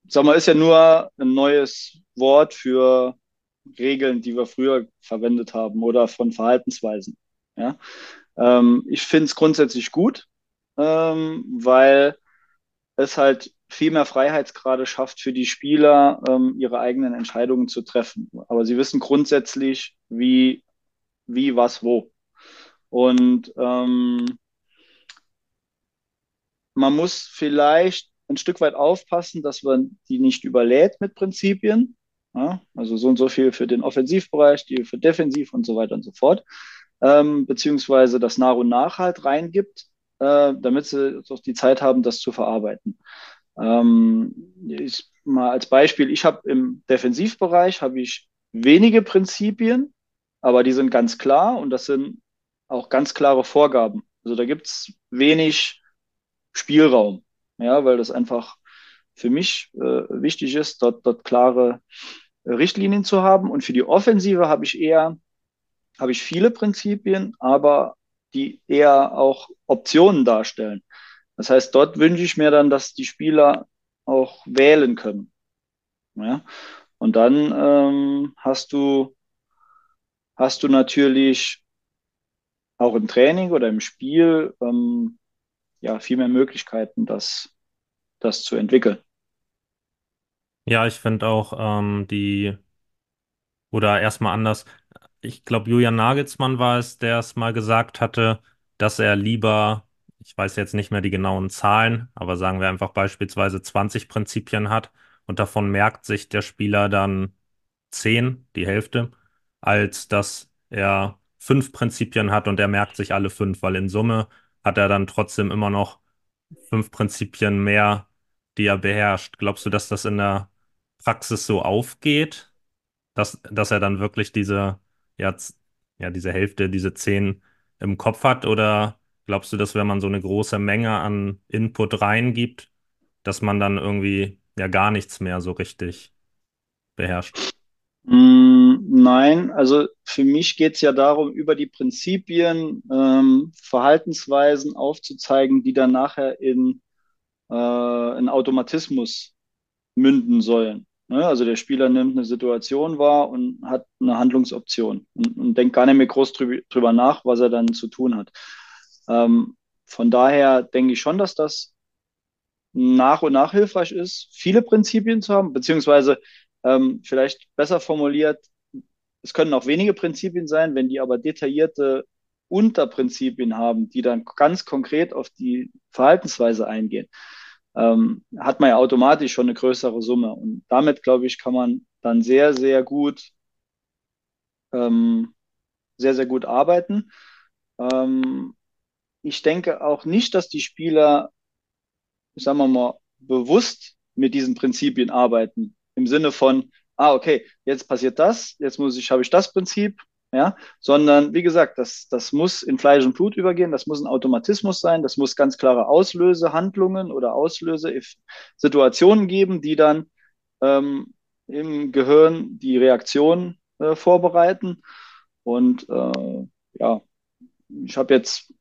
sag mal, ist ja nur ein neues Wort für Regeln, die wir früher verwendet haben oder von Verhaltensweisen. Ja? Ähm, ich finde es grundsätzlich gut, ähm, weil es halt viel mehr Freiheitsgrade schafft für die Spieler, ähm, ihre eigenen Entscheidungen zu treffen. Aber sie wissen grundsätzlich, wie, wie, was, wo. Und ähm, man muss vielleicht ein Stück weit aufpassen, dass man die nicht überlädt mit Prinzipien. Ja? Also so und so viel für den Offensivbereich, die für Defensiv und so weiter und so fort. Ähm, beziehungsweise das nach und nach halt reingibt, äh, damit sie auch die Zeit haben, das zu verarbeiten. Ähm, ich, mal als Beispiel, ich habe im Defensivbereich habe ich wenige Prinzipien, aber die sind ganz klar und das sind auch ganz klare Vorgaben. Also da gibt es wenig Spielraum, ja, weil das einfach für mich äh, wichtig ist, dort, dort klare Richtlinien zu haben. Und für die Offensive habe ich eher, habe ich viele Prinzipien, aber die eher auch Optionen darstellen. Das heißt, dort wünsche ich mir dann, dass die Spieler auch wählen können. Ja? Und dann ähm, hast du, hast du natürlich auch im Training oder im Spiel ähm, ja viel mehr Möglichkeiten, das, das zu entwickeln. Ja, ich finde auch ähm, die, oder erstmal anders, ich glaube, Julian Nagelsmann war es, der es mal gesagt hatte, dass er lieber, ich weiß jetzt nicht mehr die genauen Zahlen, aber sagen wir einfach beispielsweise 20 Prinzipien hat und davon merkt sich der Spieler dann 10, die Hälfte, als dass er fünf Prinzipien hat und er merkt sich alle fünf, weil in Summe hat er dann trotzdem immer noch fünf Prinzipien mehr, die er beherrscht. Glaubst du, dass das in der Praxis so aufgeht, dass, dass er dann wirklich diese, ja, ja, diese Hälfte, diese zehn im Kopf hat? Oder glaubst du, dass wenn man so eine große Menge an Input reingibt, dass man dann irgendwie ja gar nichts mehr so richtig beherrscht? Mm, nein, also für mich geht es ja darum, über die Prinzipien ähm, Verhaltensweisen aufzuzeigen, die dann nachher in, äh, in Automatismus münden sollen. Ne? Also der Spieler nimmt eine Situation wahr und hat eine Handlungsoption und, und denkt gar nicht mehr groß drüber, drüber nach, was er dann zu tun hat. Ähm, von daher denke ich schon, dass das nach und nach hilfreich ist, viele Prinzipien zu haben, beziehungsweise ähm, vielleicht besser formuliert, es können auch wenige Prinzipien sein, wenn die aber detaillierte Unterprinzipien haben, die dann ganz konkret auf die Verhaltensweise eingehen, ähm, hat man ja automatisch schon eine größere Summe. Und damit, glaube ich, kann man dann sehr, sehr gut, ähm, sehr, sehr gut arbeiten. Ähm, ich denke auch nicht, dass die Spieler, sagen wir mal, bewusst mit diesen Prinzipien arbeiten. Im Sinne von, ah, okay, jetzt passiert das, jetzt muss ich, habe ich das Prinzip, ja, sondern wie gesagt, das, das muss in Fleisch und Blut übergehen, das muss ein Automatismus sein, das muss ganz klare Auslösehandlungen oder Auslösesituationen geben, die dann ähm, im Gehirn die Reaktion äh, vorbereiten. Und äh, ja, ich habe jetzt,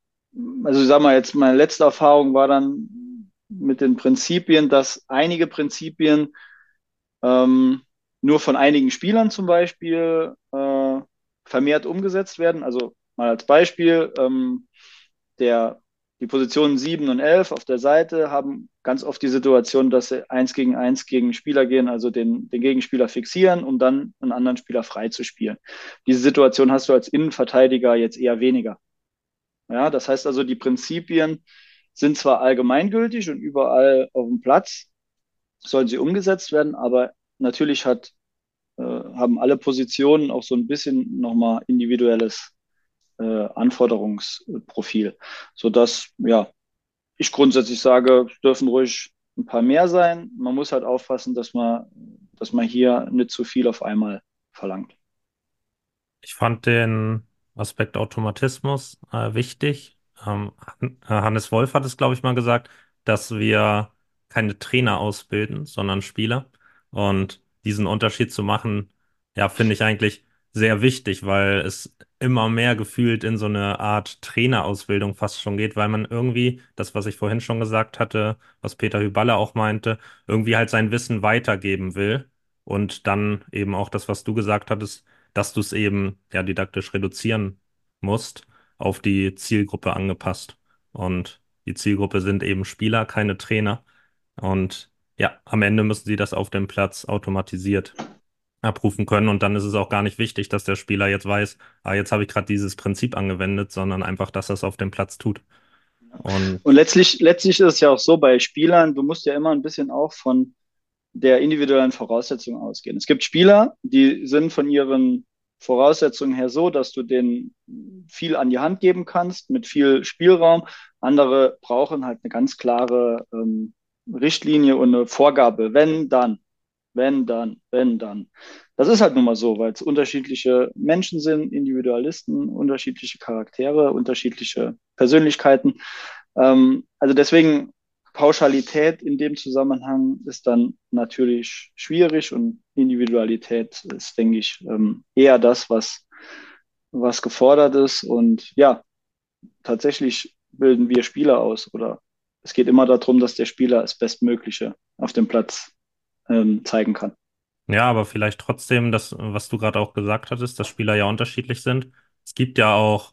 also ich sag mal jetzt, meine letzte Erfahrung war dann mit den Prinzipien, dass einige Prinzipien ähm, nur von einigen Spielern zum Beispiel äh, vermehrt umgesetzt werden. Also mal als Beispiel, ähm, der, die Positionen 7 und 11 auf der Seite haben ganz oft die Situation, dass sie eins gegen eins gegen Spieler gehen, also den, den Gegenspieler fixieren, um dann einen anderen Spieler frei zu spielen. Diese Situation hast du als Innenverteidiger jetzt eher weniger. Ja, das heißt also, die Prinzipien sind zwar allgemeingültig und überall auf dem Platz sollen sie umgesetzt werden, aber natürlich hat äh, haben alle Positionen auch so ein bisschen nochmal individuelles äh, Anforderungsprofil, sodass ja, ich grundsätzlich sage, es dürfen ruhig ein paar mehr sein. Man muss halt aufpassen, dass man, dass man hier nicht zu viel auf einmal verlangt. Ich fand den Aspekt Automatismus äh, wichtig. Ähm, Hannes Wolf hat es, glaube ich, mal gesagt, dass wir keine Trainer ausbilden, sondern Spieler. Und diesen Unterschied zu machen, ja, finde ich eigentlich sehr wichtig, weil es immer mehr gefühlt in so eine Art Trainerausbildung fast schon geht, weil man irgendwie, das, was ich vorhin schon gesagt hatte, was Peter Hüballe auch meinte, irgendwie halt sein Wissen weitergeben will und dann eben auch das, was du gesagt hattest, dass du es eben ja didaktisch reduzieren musst, auf die Zielgruppe angepasst. Und die Zielgruppe sind eben Spieler, keine Trainer. Und ja, am Ende müssen sie das auf dem Platz automatisiert abrufen können und dann ist es auch gar nicht wichtig, dass der Spieler jetzt weiß, ah, jetzt habe ich gerade dieses Prinzip angewendet, sondern einfach, dass er es auf dem Platz tut. Und, und letztlich, letztlich ist es ja auch so bei Spielern, du musst ja immer ein bisschen auch von der individuellen Voraussetzung ausgehen. Es gibt Spieler, die sind von ihren Voraussetzungen her so, dass du denen viel an die Hand geben kannst, mit viel Spielraum. Andere brauchen halt eine ganz klare ähm, Richtlinie und eine Vorgabe. Wenn, dann. Wenn, dann. Wenn, dann. Das ist halt nun mal so, weil es unterschiedliche Menschen sind, Individualisten, unterschiedliche Charaktere, unterschiedliche Persönlichkeiten. Ähm, also deswegen Pauschalität in dem Zusammenhang ist dann natürlich schwierig und Individualität ist, denke ich, ähm, eher das, was, was gefordert ist. Und ja, tatsächlich bilden wir Spieler aus oder es geht immer darum, dass der Spieler das Bestmögliche auf dem Platz ähm, zeigen kann. Ja, aber vielleicht trotzdem, das, was du gerade auch gesagt hattest, dass Spieler ja unterschiedlich sind. Es gibt ja auch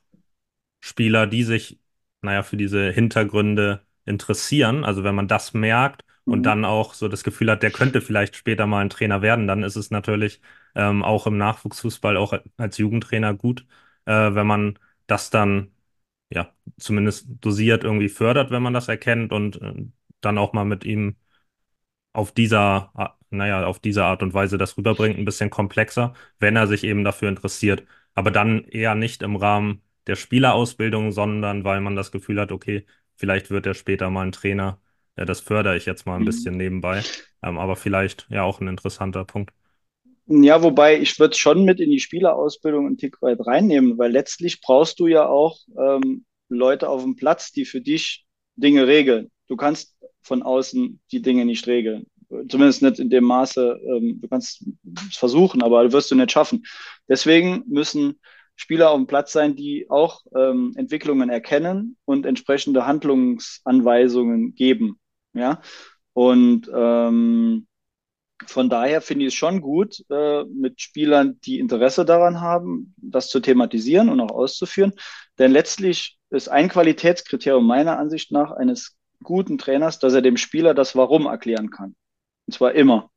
Spieler, die sich, naja, für diese Hintergründe interessieren. Also wenn man das merkt und mhm. dann auch so das Gefühl hat, der könnte vielleicht später mal ein Trainer werden, dann ist es natürlich ähm, auch im Nachwuchsfußball, auch als Jugendtrainer gut, äh, wenn man das dann ja, zumindest dosiert irgendwie fördert, wenn man das erkennt und äh, dann auch mal mit ihm auf dieser, naja, auf diese Art und Weise das rüberbringt, ein bisschen komplexer, wenn er sich eben dafür interessiert. Aber dann eher nicht im Rahmen der Spielerausbildung, sondern weil man das Gefühl hat, okay, vielleicht wird er später mal ein Trainer. Ja, das fördere ich jetzt mal ein mhm. bisschen nebenbei. Ähm, aber vielleicht ja auch ein interessanter Punkt. Ja, wobei ich würde schon mit in die Spielerausbildung einen Tick weit reinnehmen, weil letztlich brauchst du ja auch ähm, Leute auf dem Platz, die für dich Dinge regeln. Du kannst von außen die Dinge nicht regeln. Zumindest nicht in dem Maße, ähm, du kannst es versuchen, aber wirst du nicht schaffen. Deswegen müssen Spieler auf dem Platz sein, die auch ähm, Entwicklungen erkennen und entsprechende Handlungsanweisungen geben. Ja. Und ähm, von daher finde ich es schon gut, äh, mit Spielern, die Interesse daran haben, das zu thematisieren und auch auszuführen. Denn letztlich ist ein Qualitätskriterium meiner Ansicht nach eines guten Trainers, dass er dem Spieler das Warum erklären kann. Und zwar immer.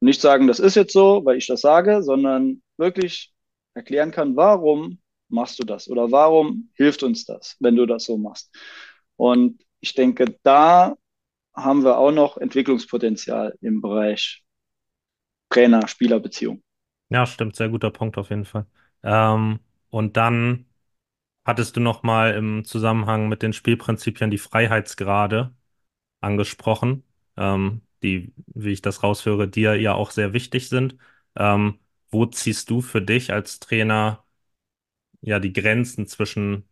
Nicht sagen, das ist jetzt so, weil ich das sage, sondern wirklich erklären kann, warum machst du das? Oder warum hilft uns das, wenn du das so machst? Und ich denke, da haben wir auch noch Entwicklungspotenzial im Bereich Trainer-Spieler-Beziehung. Ja, stimmt, sehr guter Punkt auf jeden Fall. Ähm, und dann hattest du noch mal im Zusammenhang mit den Spielprinzipien die Freiheitsgrade angesprochen, ähm, die, wie ich das raushöre, dir ja auch sehr wichtig sind. Ähm, wo ziehst du für dich als Trainer ja die Grenzen zwischen,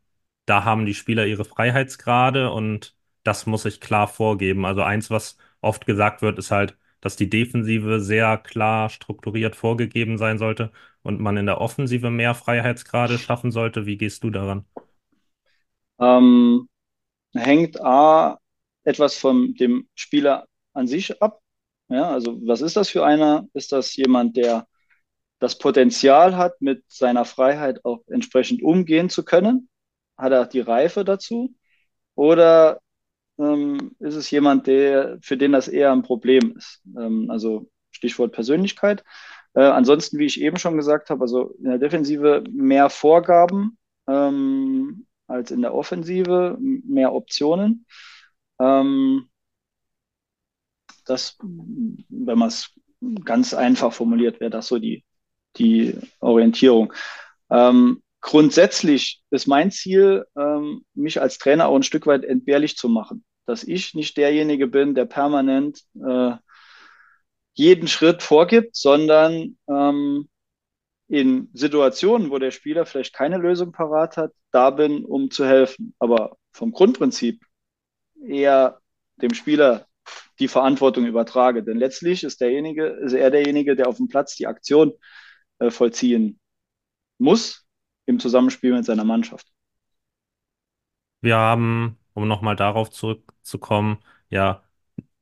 da haben die Spieler ihre Freiheitsgrade und das muss ich klar vorgeben. Also eins, was oft gesagt wird, ist halt, dass die Defensive sehr klar strukturiert vorgegeben sein sollte und man in der Offensive mehr Freiheitsgrade schaffen sollte. Wie gehst du daran? Ähm, hängt A, etwas von dem Spieler an sich ab. Ja, also was ist das für einer? Ist das jemand, der das Potenzial hat, mit seiner Freiheit auch entsprechend umgehen zu können? Hat er die Reife dazu? Oder ähm, ist es jemand, der, für den das eher ein Problem ist? Ähm, also Stichwort Persönlichkeit. Äh, ansonsten, wie ich eben schon gesagt habe, also in der Defensive mehr Vorgaben ähm, als in der Offensive, mehr Optionen. Ähm, das, wenn man es ganz einfach formuliert, wäre das so die, die Orientierung. Ähm, grundsätzlich ist mein Ziel, ähm, mich als Trainer auch ein Stück weit entbehrlich zu machen. Dass ich nicht derjenige bin, der permanent äh, jeden Schritt vorgibt, sondern ähm, in Situationen, wo der Spieler vielleicht keine Lösung parat hat, da bin, um zu helfen. Aber vom Grundprinzip eher dem Spieler die Verantwortung übertrage. Denn letztlich ist derjenige, ist er derjenige, der auf dem Platz die Aktion äh, vollziehen muss im Zusammenspiel mit seiner Mannschaft. Wir haben, um nochmal darauf zurückzukommen, ja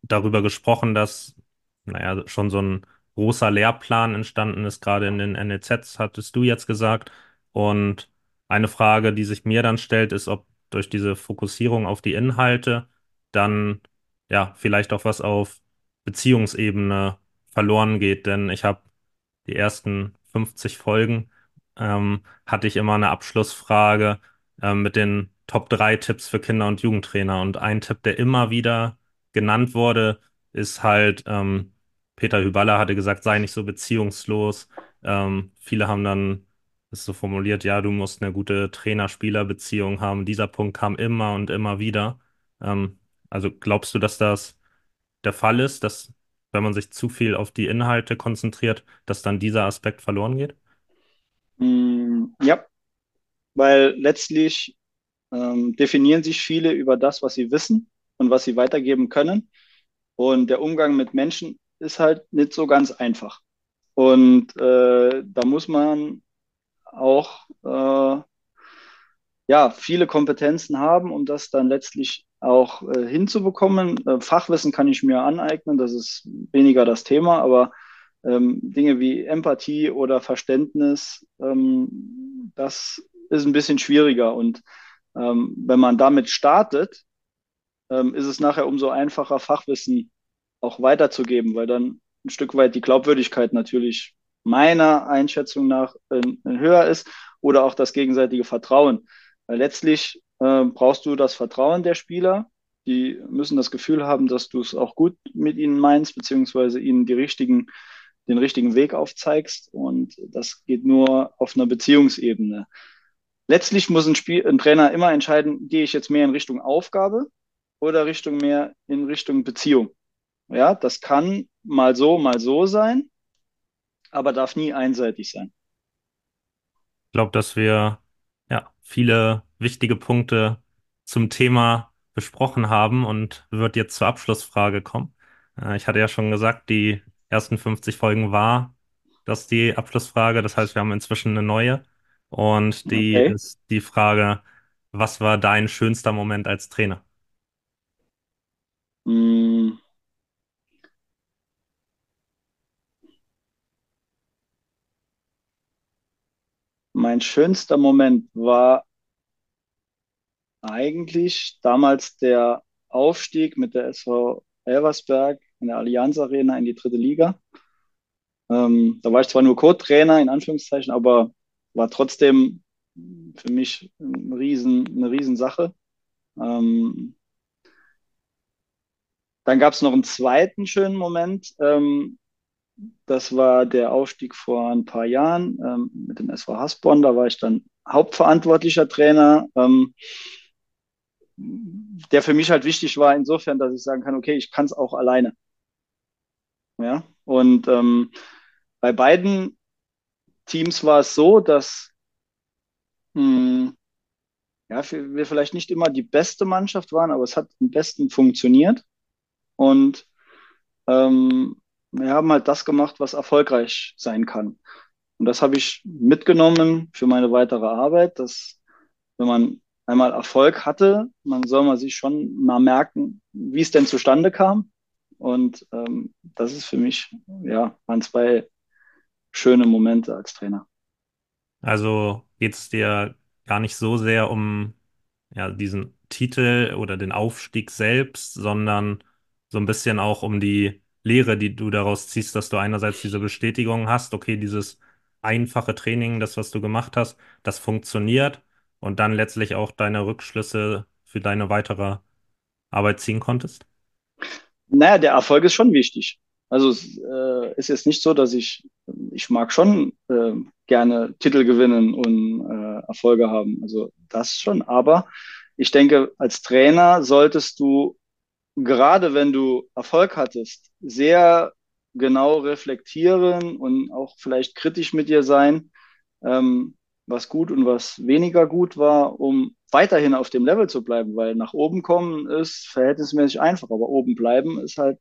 darüber gesprochen, dass, naja, schon so ein großer Lehrplan entstanden ist, gerade in den NLZs, hattest du jetzt gesagt. Und eine Frage, die sich mir dann stellt, ist, ob durch diese Fokussierung auf die Inhalte dann ja vielleicht auch was auf Beziehungsebene verloren geht. Denn ich habe die ersten 50 Folgen ähm, hatte ich immer eine Abschlussfrage ähm, mit den Top 3 Tipps für Kinder- und Jugendtrainer. Und ein Tipp, der immer wieder genannt wurde, ist halt, ähm, Peter Hyballa hatte gesagt, sei nicht so beziehungslos. Ähm, viele haben dann es so formuliert, ja, du musst eine gute Trainer-Spieler-Beziehung haben. Dieser Punkt kam immer und immer wieder. Ähm, also glaubst du, dass das der Fall ist, dass wenn man sich zu viel auf die Inhalte konzentriert, dass dann dieser Aspekt verloren geht? Mm, ja, weil letztlich ähm, definieren sich viele über das, was sie wissen und was sie weitergeben können. Und der Umgang mit Menschen ist halt nicht so ganz einfach. Und äh, da muss man auch äh, ja, viele Kompetenzen haben, um das dann letztlich auch äh, hinzubekommen. Äh, Fachwissen kann ich mir aneignen, das ist weniger das Thema, aber ähm, Dinge wie Empathie oder Verständnis, ähm, das ist ein bisschen schwieriger. Und ähm, wenn man damit startet, ähm, ist es nachher umso einfacher, Fachwissen auch weiterzugeben, weil dann ein Stück weit die Glaubwürdigkeit natürlich meiner Einschätzung nach äh, höher ist oder auch das gegenseitige Vertrauen. Weil letztlich äh, brauchst du das Vertrauen der Spieler. Die müssen das Gefühl haben, dass du es auch gut mit ihnen meinst, beziehungsweise ihnen die richtigen, den richtigen Weg aufzeigst. Und das geht nur auf einer Beziehungsebene. Letztlich muss ein, Spiel, ein Trainer immer entscheiden, gehe ich jetzt mehr in Richtung Aufgabe oder Richtung mehr in Richtung Beziehung. Ja, das kann mal so, mal so sein, aber darf nie einseitig sein. Ich glaube, dass wir ja, viele wichtige Punkte zum Thema besprochen haben und wird jetzt zur Abschlussfrage kommen. Äh, ich hatte ja schon gesagt, die ersten 50 Folgen war das die Abschlussfrage. Das heißt, wir haben inzwischen eine neue. Und die okay. ist die Frage, was war dein schönster Moment als Trainer? Mm. Mein schönster Moment war eigentlich damals der Aufstieg mit der SV Elversberg in der Allianz Arena in die dritte Liga. Ähm, da war ich zwar nur Co-Trainer in Anführungszeichen, aber war trotzdem für mich ein riesen, eine Riesensache. Ähm, dann gab es noch einen zweiten schönen Moment. Ähm, das war der Aufstieg vor ein paar Jahren ähm, mit dem SV Hasborn. Da war ich dann hauptverantwortlicher Trainer, ähm, der für mich halt wichtig war, insofern, dass ich sagen kann, okay, ich kann es auch alleine. Ja, und ähm, bei beiden Teams war es so, dass mh, hm, ja, wir vielleicht nicht immer die beste Mannschaft waren, aber es hat am besten funktioniert. Und ähm, wir haben halt das gemacht, was erfolgreich sein kann. Und das habe ich mitgenommen für meine weitere Arbeit, dass wenn man einmal Erfolg hatte, man soll man sich schon mal merken, wie es denn zustande kam. Und ähm, das ist für mich, ja, waren zwei schöne Momente als Trainer. Also geht es dir gar nicht so sehr um ja, diesen Titel oder den Aufstieg selbst, sondern so ein bisschen auch um die Lehre, die du daraus ziehst, dass du einerseits diese Bestätigung hast, okay, dieses einfache Training, das, was du gemacht hast, das funktioniert und dann letztlich auch deine Rückschlüsse für deine weitere Arbeit ziehen konntest? Naja, der Erfolg ist schon wichtig. Also es äh, ist jetzt nicht so, dass ich, ich mag schon äh, gerne Titel gewinnen und äh, Erfolge haben. Also das schon. Aber ich denke, als Trainer solltest du, gerade wenn du Erfolg hattest, sehr genau reflektieren und auch vielleicht kritisch mit dir sein, ähm, was gut und was weniger gut war, um weiterhin auf dem Level zu bleiben, weil nach oben kommen ist verhältnismäßig einfach, aber oben bleiben ist halt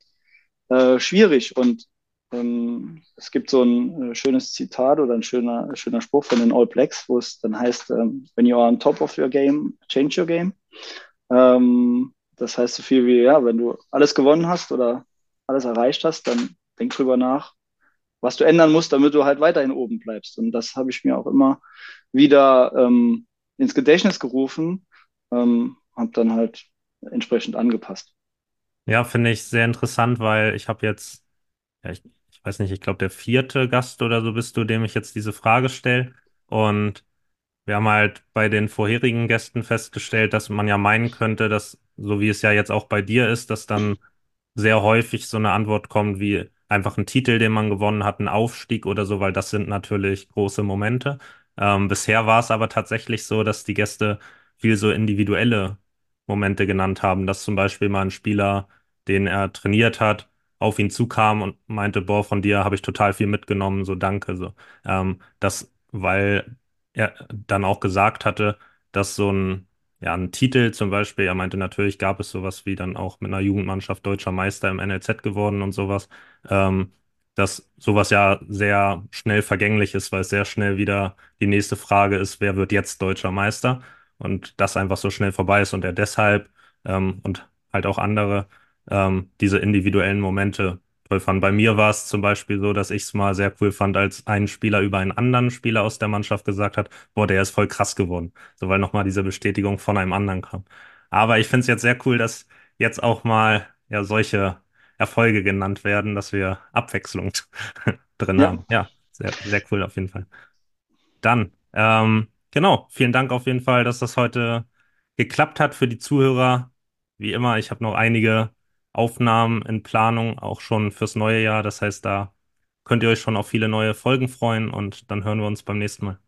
äh, schwierig. Und ähm, es gibt so ein äh, schönes Zitat oder ein schöner, schöner Spruch von den All Blacks, wo es dann heißt, ähm, when you are on top of your game, change your game. Ähm, das heißt so viel wie, ja, wenn du alles gewonnen hast oder alles erreicht hast, dann denk drüber nach, was du ändern musst, damit du halt weiterhin oben bleibst. Und das habe ich mir auch immer wieder ähm, ins Gedächtnis gerufen, ähm, habe dann halt entsprechend angepasst. Ja, finde ich sehr interessant, weil ich habe jetzt, ja, ich, ich weiß nicht, ich glaube, der vierte Gast oder so bist du, dem ich jetzt diese Frage stelle. Und wir haben halt bei den vorherigen Gästen festgestellt, dass man ja meinen könnte, dass, so wie es ja jetzt auch bei dir ist, dass dann sehr häufig so eine Antwort kommt wie einfach ein Titel, den man gewonnen hat, ein Aufstieg oder so, weil das sind natürlich große Momente. Ähm, bisher war es aber tatsächlich so, dass die Gäste viel so individuelle Momente genannt haben, dass zum Beispiel mal ein Spieler, den er trainiert hat, auf ihn zukam und meinte, boah, von dir habe ich total viel mitgenommen, so danke, so. Ähm, das, weil er dann auch gesagt hatte, dass so ein, ja, ein Titel zum Beispiel, er meinte, natürlich gab es sowas wie dann auch mit einer Jugendmannschaft deutscher Meister im NLZ geworden und sowas, ähm, dass sowas ja sehr schnell vergänglich ist, weil es sehr schnell wieder die nächste Frage ist, wer wird jetzt deutscher Meister? und das einfach so schnell vorbei ist und er deshalb ähm, und halt auch andere ähm, diese individuellen Momente toll fand. Bei mir war es zum Beispiel so, dass ich es mal sehr cool fand, als ein Spieler über einen anderen Spieler aus der Mannschaft gesagt hat, boah, der ist voll krass geworden. So, weil nochmal diese Bestätigung von einem anderen kam. Aber ich finde es jetzt sehr cool, dass jetzt auch mal ja solche Erfolge genannt werden, dass wir Abwechslung drin ja. haben. Ja, sehr, sehr cool auf jeden Fall. Dann, ähm, Genau, vielen Dank auf jeden Fall, dass das heute geklappt hat für die Zuhörer. Wie immer, ich habe noch einige Aufnahmen in Planung, auch schon fürs neue Jahr. Das heißt, da könnt ihr euch schon auf viele neue Folgen freuen und dann hören wir uns beim nächsten Mal.